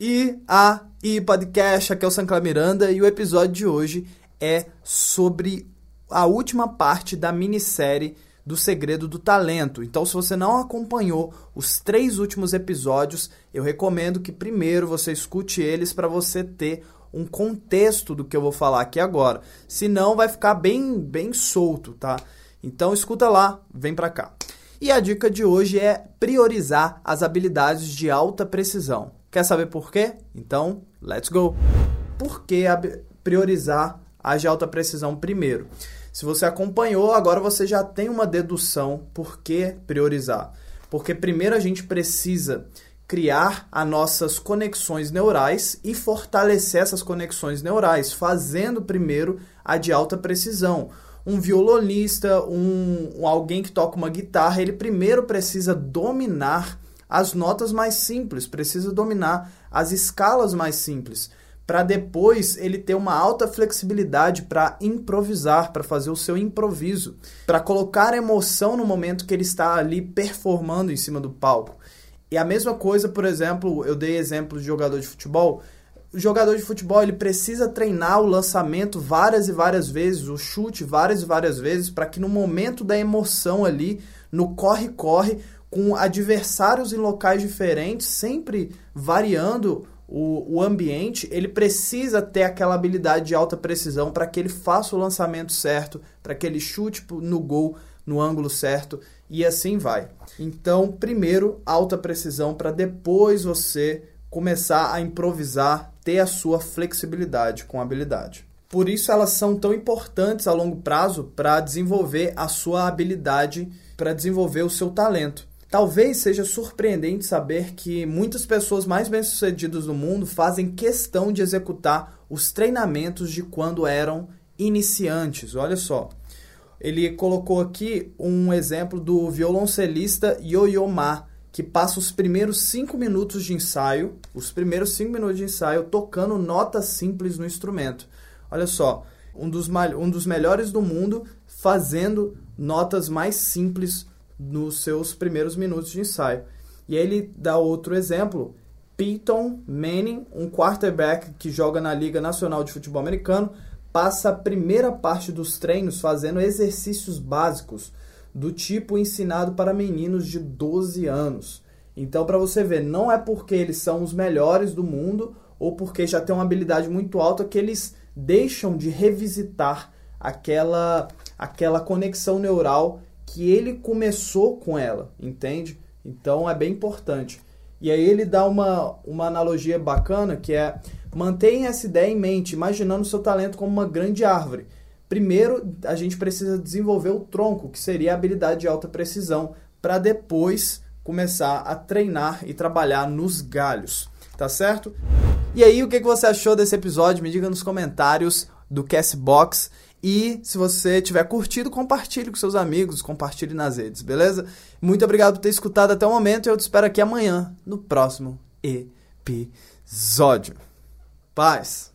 E a e podcast, aqui é o Sancla Miranda e o episódio de hoje é sobre a última parte da minissérie do Segredo do Talento. Então, se você não acompanhou os três últimos episódios, eu recomendo que primeiro você escute eles para você ter um contexto do que eu vou falar aqui agora. Senão vai ficar bem bem solto, tá? Então escuta lá, vem para cá. E a dica de hoje é priorizar as habilidades de alta precisão. Quer saber por quê? Então, let's go! Por que priorizar as de alta precisão primeiro? Se você acompanhou, agora você já tem uma dedução por que priorizar. Porque primeiro a gente precisa criar as nossas conexões neurais e fortalecer essas conexões neurais, fazendo primeiro a de alta precisão. Um violonista, um alguém que toca uma guitarra, ele primeiro precisa dominar as notas mais simples, precisa dominar as escalas mais simples, para depois ele ter uma alta flexibilidade para improvisar, para fazer o seu improviso, para colocar emoção no momento que ele está ali performando em cima do palco. E a mesma coisa, por exemplo, eu dei exemplo de jogador de futebol. O jogador de futebol ele precisa treinar o lançamento várias e várias vezes, o chute várias e várias vezes, para que no momento da emoção ali, no corre-corre, com adversários em locais diferentes, sempre variando o, o ambiente, ele precisa ter aquela habilidade de alta precisão para que ele faça o lançamento certo, para que ele chute no gol no ângulo certo e assim vai. Então, primeiro, alta precisão para depois você começar a improvisar, ter a sua flexibilidade com habilidade. Por isso elas são tão importantes a longo prazo para desenvolver a sua habilidade, para desenvolver o seu talento. Talvez seja surpreendente saber que muitas pessoas mais bem-sucedidas no mundo fazem questão de executar os treinamentos de quando eram iniciantes. Olha só. Ele colocou aqui um exemplo do violoncelista Yo-Yo Ma, que passa os primeiros cinco minutos de ensaio, os primeiros cinco minutos de ensaio tocando notas simples no instrumento. Olha só, um dos, um dos melhores do mundo fazendo notas mais simples nos seus primeiros minutos de ensaio. E ele dá outro exemplo, Peyton Manning, um quarterback que joga na Liga Nacional de Futebol Americano, passa a primeira parte dos treinos fazendo exercícios básicos do tipo ensinado para meninos de 12 anos. Então, para você ver, não é porque eles são os melhores do mundo ou porque já têm uma habilidade muito alta que eles deixam de revisitar aquela aquela conexão neural que ele começou com ela, entende? Então é bem importante. E aí ele dá uma, uma analogia bacana que é mantenha essa ideia em mente, imaginando seu talento como uma grande árvore. Primeiro, a gente precisa desenvolver o tronco, que seria a habilidade de alta precisão, para depois começar a treinar e trabalhar nos galhos, tá certo? E aí, o que você achou desse episódio? Me diga nos comentários do Castbox. E se você tiver curtido, compartilhe com seus amigos, compartilhe nas redes, beleza? Muito obrigado por ter escutado até o momento e eu te espero aqui amanhã no próximo episódio. Paz!